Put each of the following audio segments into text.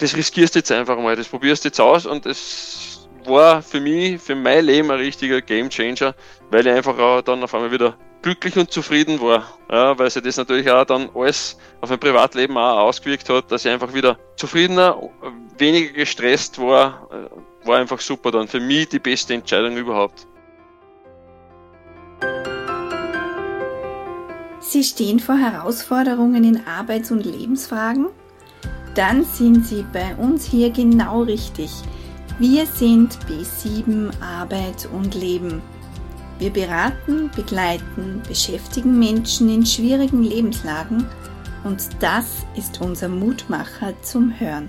das riskierst jetzt einfach mal, das probierst jetzt aus und das war für mich, für mein Leben ein richtiger Game Changer, weil ich einfach auch dann auf einmal wieder glücklich und zufrieden war, ja, weil sich das natürlich auch dann alles auf mein Privatleben auch ausgewirkt hat, dass ich einfach wieder zufriedener, weniger gestresst war, äh, war einfach super dann. Für mich die beste Entscheidung überhaupt. Sie stehen vor Herausforderungen in Arbeits- und Lebensfragen? Dann sind Sie bei uns hier genau richtig. Wir sind B7 Arbeit und Leben. Wir beraten, begleiten, beschäftigen Menschen in schwierigen Lebenslagen und das ist unser Mutmacher zum Hören.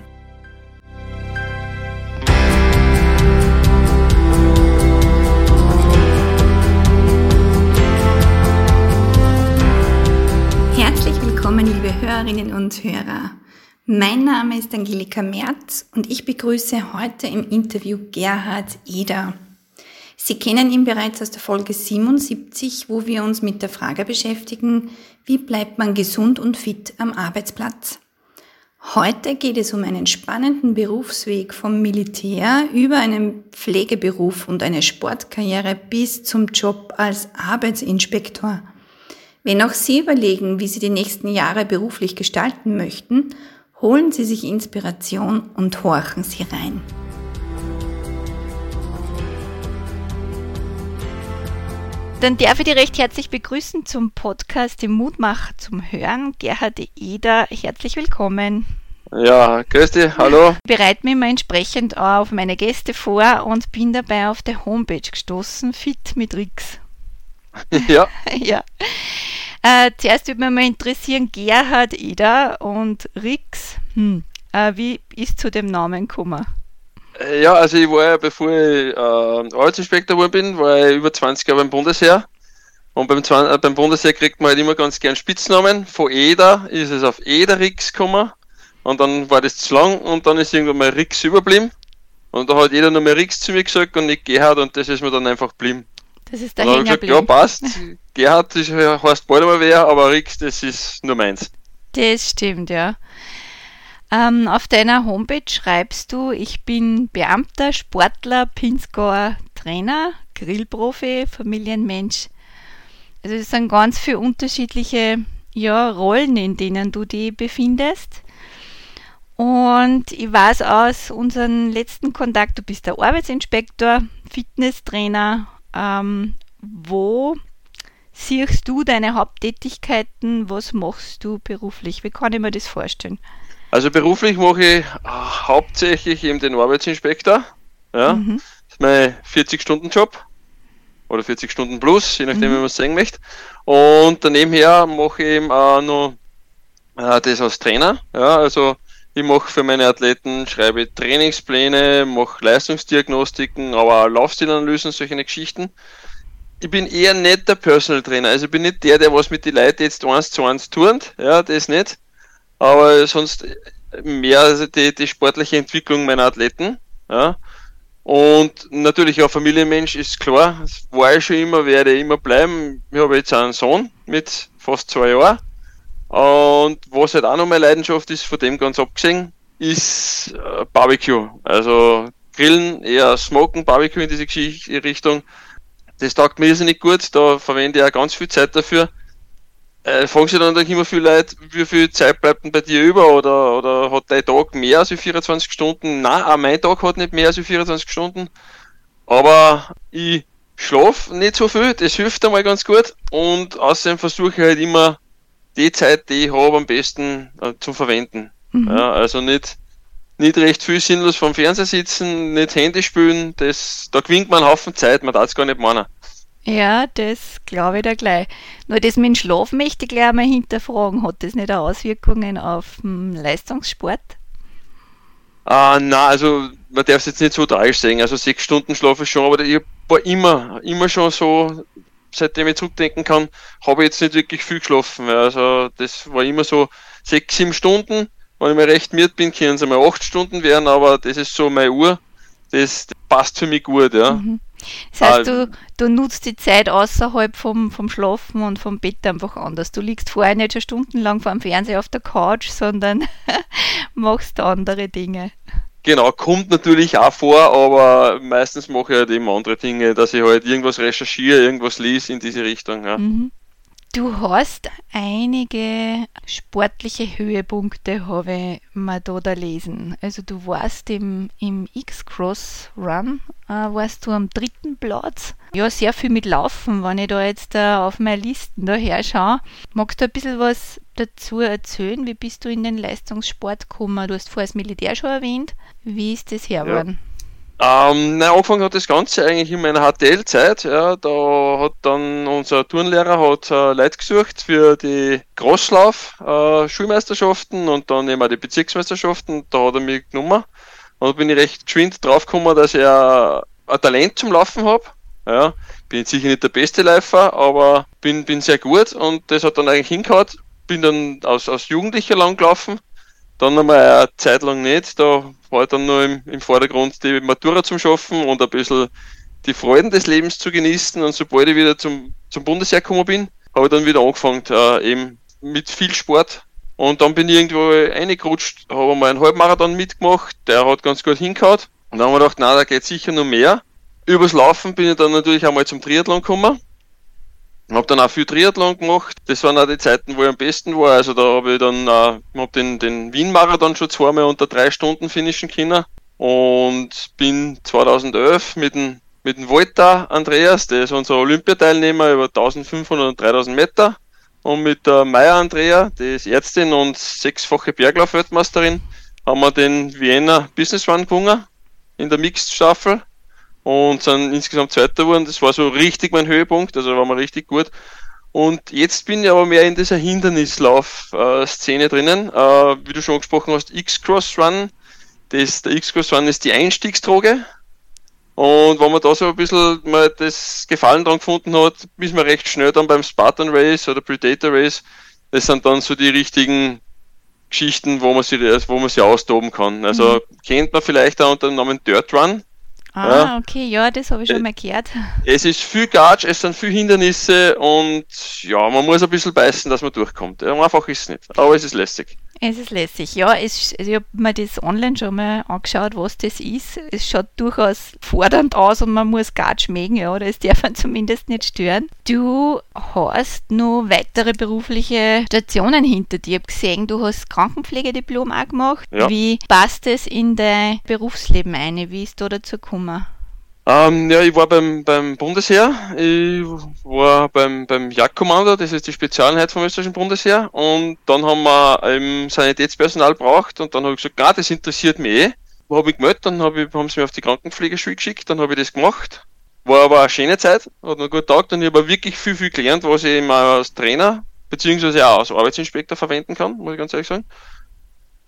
Herzlich willkommen, liebe Hörerinnen und Hörer. Mein Name ist Angelika Merz und ich begrüße heute im Interview Gerhard Eder. Sie kennen ihn bereits aus der Folge 77, wo wir uns mit der Frage beschäftigen, wie bleibt man gesund und fit am Arbeitsplatz? Heute geht es um einen spannenden Berufsweg vom Militär über einen Pflegeberuf und eine Sportkarriere bis zum Job als Arbeitsinspektor. Wenn auch Sie überlegen, wie Sie die nächsten Jahre beruflich gestalten möchten, holen Sie sich Inspiration und horchen Sie rein. Dann darf ich dich recht herzlich begrüßen zum Podcast im Mutmacher zum Hören. Gerhard Eder, herzlich willkommen. Ja, grüß dich, hallo. Ich bereite mich mal entsprechend auf meine Gäste vor und bin dabei auf der Homepage gestoßen, Fit mit Rix. Ja. ja. Äh, zuerst würde mich mal interessieren, Gerhard Eder und Rix, hm, äh, wie ist zu dem Namen gekommen? Äh, ja, also ich war ja, bevor ich äh, Arbeitsinspektor geworden bin, war ich über 20 Jahre beim Bundesheer. Und beim, äh, beim Bundesheer kriegt man halt immer ganz gern Spitznamen. Von Eder ist es auf Ederix gekommen. Und dann war das zu lang und dann ist irgendwann mal Rix überblieben. Und da hat jeder nur mehr Rix zu mir gesagt und nicht Gerhard und das ist mir dann einfach geblieben. Das ist der Hänger gesagt, Ja, passt. Gerhard das heißt bald mal wer, aber Rix, das ist nur meins. Das stimmt, ja. Ähm, auf deiner Homepage schreibst du, ich bin Beamter, Sportler, Pinzgauer, Trainer, Grillprofi, Familienmensch. Also es sind ganz viele unterschiedliche ja, Rollen, in denen du dich befindest. Und ich weiß aus unserem letzten Kontakt, du bist der Arbeitsinspektor, Fitnesstrainer. Ähm, wo siehst du deine Haupttätigkeiten? Was machst du beruflich? Wie kann ich mir das vorstellen? Also beruflich mache ich äh, hauptsächlich eben den Arbeitsinspektor. Ja, mhm. Das ist mein 40-Stunden-Job oder 40 Stunden plus, je nachdem, mhm. wie man es sagen möchte. Und daneben her mache ich eben auch noch äh, das als Trainer. Ja, also ich mache für meine Athleten, schreibe Trainingspläne, mache Leistungsdiagnostiken, aber auch Laufstilanalysen, solche Geschichten. Ich bin eher nicht der Personal Trainer, also ich bin nicht der, der was mit den Leuten jetzt eins zu eins turnt, ja, das nicht aber sonst mehr die, die sportliche Entwicklung meiner Athleten. Ja. Und natürlich auch Familienmensch ist klar, war ich schon immer, werde ich immer bleiben. Ich habe jetzt einen Sohn mit fast zwei Jahren. Und was halt auch noch meine Leidenschaft ist, von dem ganz abgesehen, ist äh, Barbecue. Also Grillen, eher Smoken, Barbecue in diese Richtung. Das taugt mir irrsinnig gut, da verwende ich auch ganz viel Zeit dafür äh, fragen sich dann immer viele Leute, wie viel Zeit bleibt denn bei dir über oder, oder hat dein Tag mehr als 24 Stunden? Nein, auch mein Tag hat nicht mehr als 24 Stunden. Aber ich schlafe nicht so viel, das hilft einmal ganz gut. Und außerdem versuche ich halt immer die Zeit, die ich habe, am besten äh, zu verwenden. Mhm. Ja, also nicht, nicht recht viel sinnlos vom Fernseher sitzen, nicht Handy spielen, das, da gewinnt man einen Haufen Zeit, man darf es gar nicht meinen. Ja, das glaube ich da gleich. Nur das mit dem Schlaf möchte ich gleich einmal hinterfragen. Hat das nicht auch Auswirkungen auf den Leistungssport? Ah, na, also man darf es jetzt nicht so tragisch sehen. Also sechs Stunden schlafe ich schon, aber ich war immer, immer schon so, seitdem ich zurückdenken kann, habe ich jetzt nicht wirklich viel geschlafen. Also das war immer so sechs, sieben Stunden. Wenn ich mal recht miert bin, können es einmal acht Stunden werden, aber das ist so meine Uhr. Das, das passt für mich gut, ja. Mhm. Das heißt, du, du nutzt die Zeit außerhalb vom, vom Schlafen und vom Bett einfach anders. Du liegst vorher nicht schon stundenlang vor dem Fernseher auf der Couch, sondern machst andere Dinge. Genau, kommt natürlich auch vor, aber meistens mache ich halt eben andere Dinge, dass ich halt irgendwas recherchiere, irgendwas lese in diese Richtung. Ja. Mhm. Du hast einige sportliche Höhepunkte, habe ich mir da, da lesen. Also du warst im, im X-Cross Run, äh, warst du am dritten Platz. Ja, sehr viel mit Laufen, wenn ich da jetzt äh, auf meine Listen da her schaue. Magst du ein bisschen was dazu erzählen? Wie bist du in den Leistungssport gekommen? Du hast vorher das Militär schon erwähnt. Wie ist das her geworden? Ja. Ähm, nein, angefangen hat das Ganze eigentlich in meiner HTL-Zeit. Ja, da hat dann unser Turnlehrer hat, äh, Leute gesucht für die Crosslauf-Schulmeisterschaften äh, und dann eben auch die Bezirksmeisterschaften. Da hat er mich genommen. Und da bin ich recht geschwind draufgekommen, dass ich ein Talent zum Laufen habe. Ja, bin sicher nicht der beste Läufer, aber bin, bin sehr gut und das hat dann eigentlich hingehauen. Bin dann aus, aus Jugendlicher lang gelaufen dann einmal eine Zeit lang nicht. Da war dann nur im, im Vordergrund die Matura zum Schaffen und ein bisschen die Freuden des Lebens zu genießen. Und sobald ich wieder zum, zum Bundesheer gekommen bin, habe ich dann wieder angefangen, äh, eben mit viel Sport. Und dann bin ich irgendwo reingerutscht, habe mal einen Halbmarathon mitgemacht, der hat ganz gut hingehauen. Und dann haben wir gedacht, na, da geht sicher noch mehr. Übers Laufen bin ich dann natürlich einmal zum Triathlon gekommen. Habe dann auch viel Triathlon gemacht. Das waren auch die Zeiten, wo ich am besten war. Also da habe ich dann äh, hab den, den Wien-Marathon schon zweimal unter drei Stunden finishen können. Und bin 2011 mit dem, mit dem Volta Andreas, der ist unser Olympiateilnehmer über 1500 und 3000 Meter. Und mit der Meier Andrea, die ist Ärztin und sechsfache Berglauf-Weltmeisterin, haben wir den Vienna Business Run gewonnen in der Mixed-Staffel und sind insgesamt Zweiter geworden. Das war so richtig mein Höhepunkt, also war mal richtig gut. Und jetzt bin ich aber mehr in dieser Hindernislauf-Szene drinnen. Äh, wie du schon angesprochen hast, X-Cross Run. Das, der X-Cross Run ist die Einstiegsdroge. Und wenn man da so ein bisschen mal das Gefallen dran gefunden hat, ist man recht schnell dann beim Spartan Race oder Predator Race. Das sind dann so die richtigen Geschichten, wo man sich, wo man sich austoben kann. Also mhm. kennt man vielleicht auch unter dem Namen Dirt Run. Ah, okay, ja, das habe ich schon mal gehört. Es ist viel Gatsch, es sind viele Hindernisse und ja, man muss ein bisschen beißen, dass man durchkommt. Einfach ist es nicht, aber es ist lästig. Es ist lässig, ja. Es, also ich habe mir das online schon mal angeschaut, was das ist. Es schaut durchaus fordernd aus und man muss gar schmecken, ja, oder es darf man zumindest nicht stören. Du hast noch weitere berufliche Stationen hinter dir. Ich habe gesehen, du hast Krankenpflegediplom auch gemacht. Ja. Wie passt es in dein Berufsleben ein? Wie ist da dazu gekommen? Ähm, ja, ich war beim, beim Bundesheer, ich war beim, beim Jagdkommando, das ist die Spezialeinheit vom österreichischen Bundesheer, und dann haben wir eben Sanitätspersonal braucht und dann habe ich gesagt, na, das interessiert mich eh. Habe ich gemeldet, dann hab ich, haben sie mich auf die Krankenpflegeschule geschickt, dann habe ich das gemacht. War aber eine schöne Zeit, hat mir gut taugt und ich habe wirklich viel, viel gelernt, was ich eben als Trainer beziehungsweise auch als Arbeitsinspektor verwenden kann, muss ich ganz ehrlich sagen.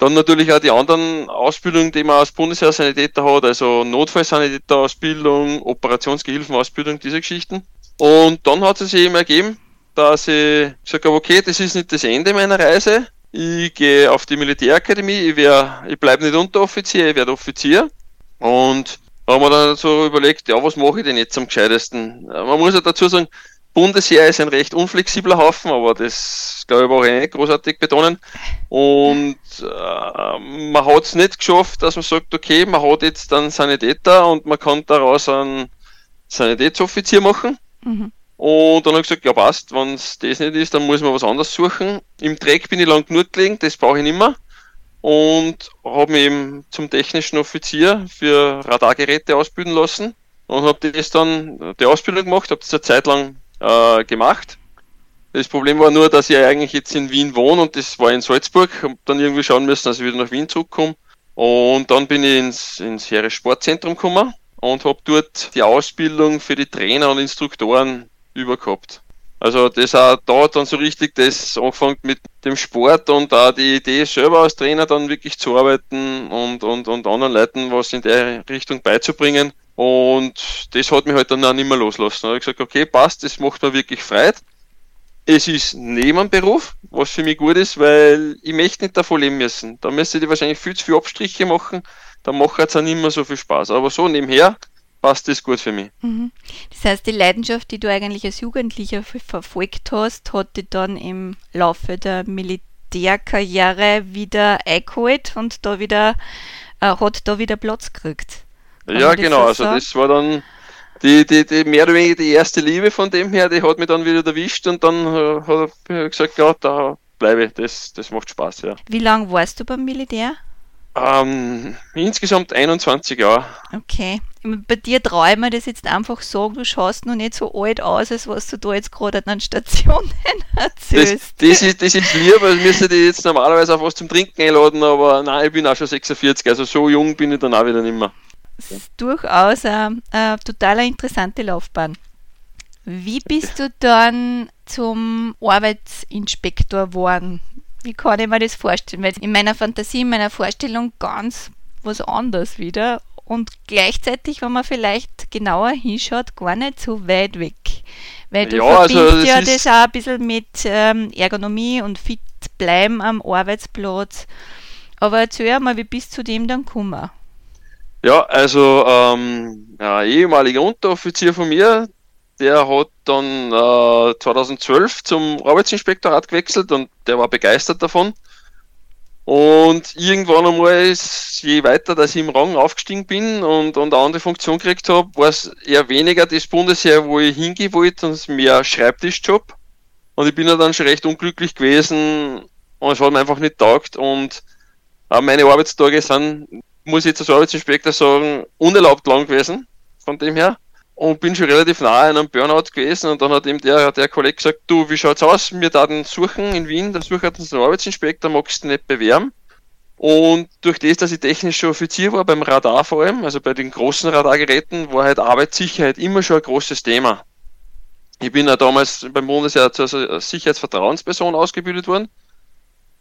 Dann natürlich auch die anderen Ausbildungen, die man als Bundesheer-Sanitäter hat, also Notfallsanitäter-Ausbildung, Operationsgehilfenausbildung, diese Geschichten. Und dann hat es sich eben ergeben, dass ich gesagt habe, okay, das ist nicht das Ende meiner Reise. Ich gehe auf die Militärakademie, ich, ich bleibe nicht Unteroffizier, ich werde Offizier. Und da haben wir dann so überlegt, ja, was mache ich denn jetzt am gescheitesten? Man muss ja dazu sagen, Bundesheer ist ein recht unflexibler Haufen, aber das glaube ich auch nicht großartig betonen. Und äh, man hat es nicht geschafft, dass man sagt, okay, man hat jetzt einen Sanitäter und man kann daraus einen Sanitätsoffizier machen. Mhm. Und dann habe ich gesagt, ja passt, wenn es das nicht ist, dann muss man was anderes suchen. Im Dreck bin ich lang genug gelegen, das brauche ich nicht mehr. Und habe mich eben zum technischen Offizier für Radargeräte ausbilden lassen und habe das dann die Ausbildung gemacht, habe das eine Zeit lang äh, gemacht. Das Problem war nur, dass ich eigentlich jetzt in Wien wohne und das war in Salzburg. Hab dann irgendwie schauen müssen, dass ich wieder nach Wien zurückkomme. Und dann bin ich ins, ins Heeres Sportzentrum gekommen und habe dort die Ausbildung für die Trainer und Instruktoren übergehabt. Also das auch da dann so richtig das angefangen mit dem Sport und auch die Idee selber als Trainer dann wirklich zu arbeiten und, und, und anderen Leuten was in der Richtung beizubringen. Und das hat mich halt dann auch nicht mehr loslassen. Da habe ich gesagt, okay, passt, das macht mir wirklich Freude. Es ist Nebenberuf, was für mich gut ist, weil ich möchte nicht davon leben müssen. Da müsste ich wahrscheinlich viel zu viele Abstriche machen, dann macht es auch nicht mehr so viel Spaß. Aber so nebenher passt das gut für mich. Mhm. Das heißt, die Leidenschaft, die du eigentlich als Jugendlicher verfolgt hast, hat dich dann im Laufe der Militärkarriere wieder eingeholt und da wieder, äh, hat da wieder Platz gekriegt. Ja, genau, also das war dann die, die, die mehr oder weniger die erste Liebe von dem her, die hat mich dann wieder erwischt und dann äh, hat er gesagt, ja, da bleibe ich, das, das macht Spaß, ja. Wie lange warst du beim Militär? Ähm, insgesamt 21 Jahre. Okay. Bei dir traue ich mir das jetzt einfach sagen, du schaust noch nicht so alt aus, als was du da jetzt gerade an Stationen erzählst. Das, das, ist, das ist lieb, weil müsste die jetzt normalerweise auf was zum Trinken einladen, aber nein, ich bin auch schon 46, also so jung bin ich dann auch wieder nicht mehr. Das ist durchaus eine, eine total interessante Laufbahn. Wie bist du dann zum Arbeitsinspektor geworden? Wie kann ich mir das vorstellen? Weil in meiner Fantasie, in meiner Vorstellung ganz was anderes wieder und gleichzeitig, wenn man vielleicht genauer hinschaut, gar nicht so weit weg. Weil du ja, also verbindest also das ja das auch ein bisschen mit ähm, Ergonomie und fit bleiben am Arbeitsplatz. Aber erzähl mal, wie bist du zu dem dann gekommen? Ja, also ähm, ein ehemaliger Unteroffizier von mir, der hat dann äh, 2012 zum Arbeitsinspektorat gewechselt und der war begeistert davon. Und irgendwann einmal, je weiter, dass ich im Rang aufgestiegen bin und, und eine andere Funktion gekriegt habe, war es eher weniger das Bundesheer, wo ich hingehen wollte, und mehr Schreibtischjob. Und ich bin dann schon recht unglücklich gewesen und es hat mir einfach nicht taugt. Und äh, meine Arbeitstage sind, muss ich als Arbeitsinspektor sagen, unerlaubt lang gewesen, von dem her und bin schon relativ nahe an einem Burnout gewesen und dann hat eben der, der Kollege gesagt, du, wie schaut's aus? Wir da suchen in Wien, da suchen einen Arbeitsinspektor, magst du nicht bewerben? Und durch das, dass ich technischer Offizier war, beim Radar vor allem, also bei den großen Radargeräten, war halt Arbeitssicherheit immer schon ein großes Thema. Ich bin ja damals beim Bundesheer zur Sicherheitsvertrauensperson ausgebildet worden.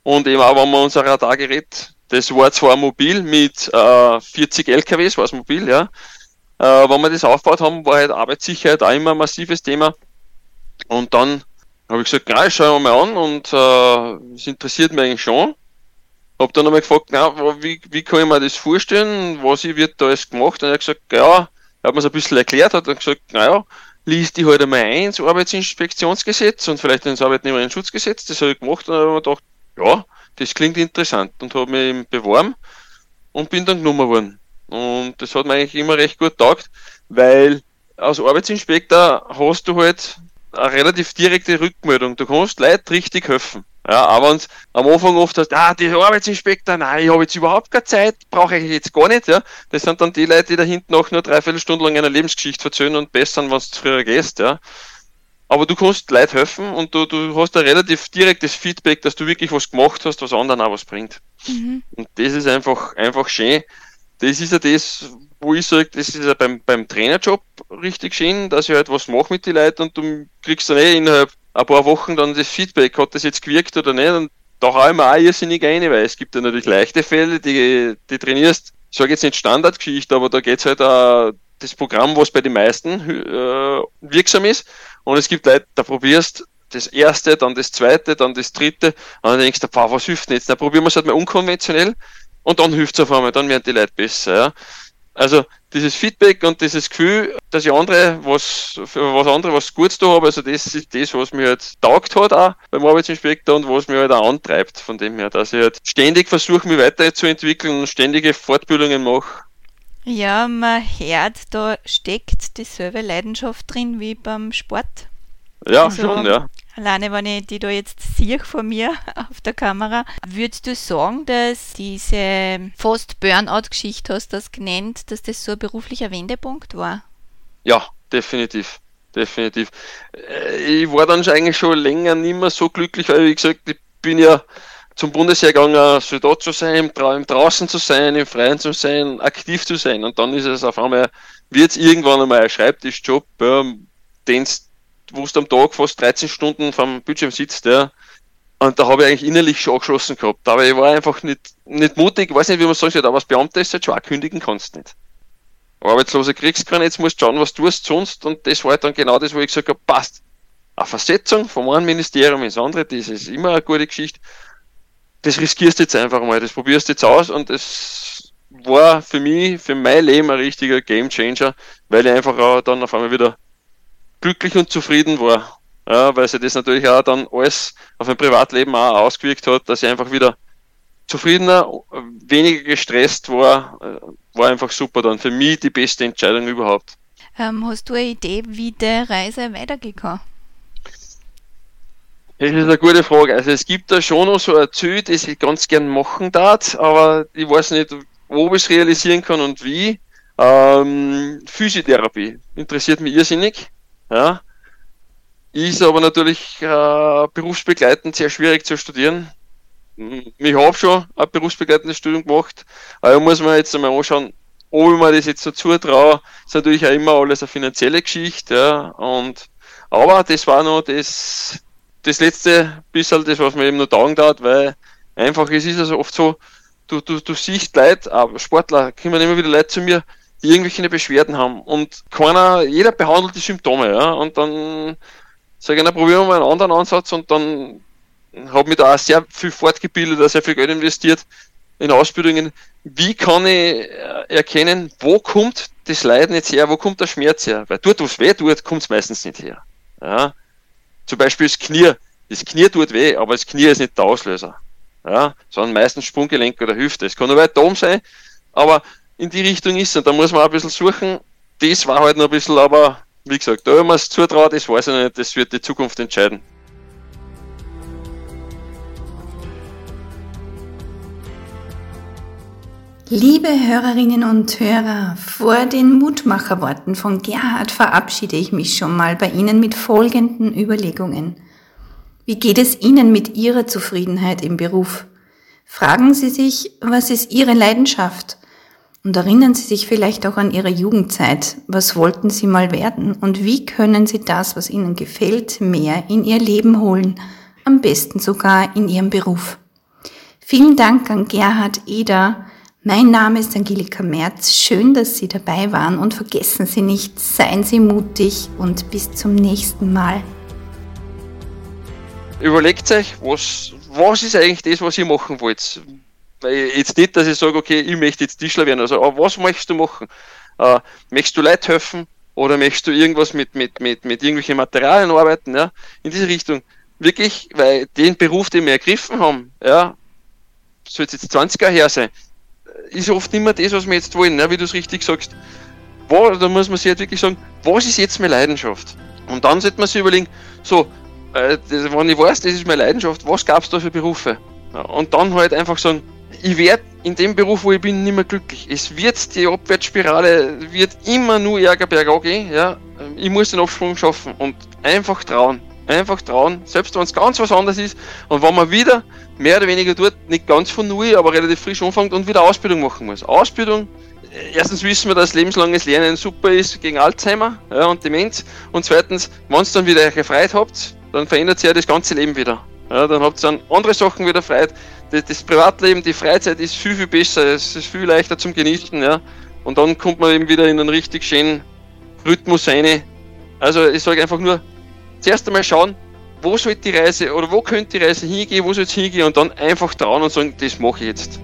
Und eben auch, wenn man unser Radargerät, das war zwar mobil mit äh, 40 LKWs, war es mobil, ja, äh, wenn wir das aufgebaut haben, war halt Arbeitssicherheit auch immer ein massives Thema. Und dann habe ich gesagt, na, schauen wir mal an und äh, es interessiert mich eigentlich schon. Hab dann einmal gefragt, na, wie, wie kann ich mir das vorstellen, was wird da alles gemacht? Und er hat gesagt, ja, er hat mir es ein bisschen erklärt, hat dann gesagt, naja, liest die halt einmal ein ins Arbeitsinspektionsgesetz und vielleicht ins Arbeitnehmerinnenschutzgesetz. Das habe ich gemacht und dann habe ich mir gedacht, ja, das klingt interessant und habe mich beworben und bin dann genommen worden. Und das hat mir eigentlich immer recht gut taugt, weil als Arbeitsinspektor hast du halt eine relativ direkte Rückmeldung. Du kannst Leute richtig helfen. Ja, aber wenn am Anfang oft hast, ah, die Arbeitsinspektor, nein, ich habe jetzt überhaupt keine Zeit, brauche ich jetzt gar nicht, ja. Das sind dann die Leute, die da hinten auch nur dreiviertel Stunden lang eine Lebensgeschichte erzählen und bessern, wenn du früher gehst, ja. Aber du kannst Leute helfen und du, du hast ein relativ direktes Feedback, dass du wirklich was gemacht hast, was anderen auch was bringt. Mhm. Und das ist einfach, einfach schön das ist ja das, wo ich sage, das ist ja beim, beim Trainerjob richtig schön, dass ich halt was mache mit den Leuten und du kriegst dann eh innerhalb ein paar Wochen dann das Feedback, hat das jetzt gewirkt oder nicht und da haue ich mir auch irrsinnig rein, weil es gibt ja natürlich leichte Fälle, die, die trainierst, ich sage jetzt nicht Standardgeschichte, aber da geht es halt auch das Programm, was bei den meisten äh, wirksam ist und es gibt Leute, da probierst das erste, dann das zweite, dann das dritte und dann denkst du, was hilft denn jetzt? Dann probieren wir es halt mal unkonventionell und dann hilft es auf einmal, dann werden die Leute besser. Ja. Also dieses Feedback und dieses Gefühl, dass ich andere was, für was andere was Gutes da habe, also das ist das, was mir halt taugt hat auch beim Arbeitsinspektor und was mir halt auch antreibt von dem her, dass ich halt ständig versuche, mich weiterzuentwickeln und ständige Fortbildungen mache. Ja, man hört, da steckt dieselbe Leidenschaft drin wie beim Sport. Ja, also, schon, ja. Alleine, wenn ich die da jetzt sehe vor mir auf der Kamera, würdest du sagen, dass diese fast Burnout-Geschichte, hast du das genannt, dass das so ein beruflicher Wendepunkt war? Ja, definitiv. Definitiv. Äh, ich war dann eigentlich schon länger nicht mehr so glücklich, weil, wie gesagt, ich bin ja zum Bundesheer gegangen, so dort zu sein, im draußen zu sein, im Freien zu sein, aktiv zu sein. Und dann ist es auf einmal, wird es irgendwann einmal ein Schreibtischjob, ja, den wo du am Tag fast 13 Stunden vom Bildschirm sitzt, ja. Und da habe ich eigentlich innerlich schon angeschlossen gehabt. Aber ich war einfach nicht, nicht mutig, weiß nicht, wie man sagen soll, aber als Beamter ist halt auch kündigen kannst nicht. Arbeitslose kriegst du jetzt musst du schauen, was du tust sonst. Und das war halt dann genau das, wo ich gesagt habe, passt. Eine Versetzung vom einen Ministerium ins andere, das ist immer eine gute Geschichte. Das riskierst jetzt einfach mal, das probierst jetzt aus und das war für mich, für mein Leben ein richtiger Game Changer, weil ich einfach auch dann auf einmal wieder glücklich und zufrieden war. Ja, weil sich das natürlich auch dann alles auf mein Privatleben auch ausgewirkt hat, dass ich einfach wieder zufriedener, weniger gestresst war, äh, war einfach super dann. Für mich die beste Entscheidung überhaupt. Ähm, hast du eine Idee, wie die Reise weitergegangen? Das ist eine gute Frage. Also es gibt da schon noch so ein Ziel, das ich ganz gern machen darf, aber ich weiß nicht, wo ich es realisieren kann und wie. Ähm, Physiotherapie interessiert mich irrsinnig. Ja. Ist aber natürlich äh, berufsbegleitend sehr schwierig zu studieren. Ich habe schon ein berufsbegleitendes Studium gemacht, aber muss man jetzt einmal anschauen, ob ich mir das jetzt so zutraue. ist natürlich auch immer alles eine finanzielle Geschichte. Ja. Und, aber das war noch das, das letzte bisschen, das was mir eben noch taugen hat, weil einfach es ist also oft so, du, du, du siehst Leute, aber Sportler, kommen immer wieder Leute zu mir, die irgendwelche Beschwerden haben und keiner, jeder behandelt die Symptome, ja, und dann sage ich, na, probieren wir mal einen anderen Ansatz und dann habe mich da auch sehr viel fortgebildet, sehr viel Geld investiert in Ausbildungen. Wie kann ich äh, erkennen, wo kommt das Leiden jetzt her, wo kommt der Schmerz her? Weil dort, wo es weh tut, kommt es meistens nicht her. Ja? Zum Beispiel das Knie. Das Knie tut weh, aber das Knie ist nicht der Auslöser ja, sondern meistens Sprunggelenk oder Hüfte. Es kann nur weit oben sein, aber in die Richtung ist es. Und da muss man auch ein bisschen suchen. Das war halt noch ein bisschen, aber wie gesagt, da man es zutraut, das weiß ich nicht, das wird die Zukunft entscheiden. Liebe Hörerinnen und Hörer, vor den Mutmacherworten von Gerhard verabschiede ich mich schon mal bei Ihnen mit folgenden Überlegungen. Wie geht es Ihnen mit Ihrer Zufriedenheit im Beruf? Fragen Sie sich, was ist Ihre Leidenschaft? Und erinnern Sie sich vielleicht auch an Ihre Jugendzeit. Was wollten Sie mal werden? Und wie können Sie das, was Ihnen gefällt, mehr in Ihr Leben holen? Am besten sogar in Ihrem Beruf. Vielen Dank an Gerhard Eder. Mein Name ist Angelika Merz. Schön, dass Sie dabei waren und vergessen Sie nicht, seien Sie mutig und bis zum nächsten Mal überlegt euch, was, was ist eigentlich das, was ihr machen wollt. Jetzt nicht, dass ich sage, okay, ich möchte jetzt Tischler werden, also, aber was möchtest du machen? Äh, möchtest du Leute helfen oder möchtest du irgendwas mit, mit, mit, mit irgendwelchen Materialien arbeiten, ja, in diese Richtung. Wirklich, weil den Beruf, den wir ergriffen haben, ja, soll es jetzt 20er her sein, ist oft nicht mehr das, was wir jetzt wollen, ja, wie du es richtig sagst. Wo, da muss man sich halt wirklich sagen, was ist jetzt meine Leidenschaft? Und dann sollte man sich überlegen, so, äh, das, wenn ich weiß, das ist meine Leidenschaft, was gab es da für Berufe? Ja, und dann halt einfach sagen, ich werde in dem Beruf, wo ich bin, nicht mehr glücklich. Es wird die Abwärtsspirale, wird immer nur Ärger bergab gehen. Ja? Ich muss den Absprung schaffen und einfach trauen. Einfach trauen, selbst wenn es ganz was anderes ist. Und wenn man wieder mehr oder weniger tut, nicht ganz von null, aber relativ frisch anfängt und wieder Ausbildung machen muss. Ausbildung, äh, erstens wissen wir, dass lebenslanges Lernen super ist gegen Alzheimer ja, und Demenz. Und zweitens, wenn ihr dann wieder eure Freiheit habt, dann verändert sich ja das ganze Leben wieder. Ja, dann habt ihr dann andere Sachen wieder frei. Das, das, Privatleben, die Freizeit ist viel, viel besser, es ist viel leichter zum Genießen, ja. Und dann kommt man eben wieder in einen richtig schönen Rhythmus rein. Also ich sage einfach nur, zuerst einmal schauen, wo soll die Reise oder wo könnte die Reise hingehen, wo soll es hingehen und dann einfach trauen und sagen, das mache ich jetzt.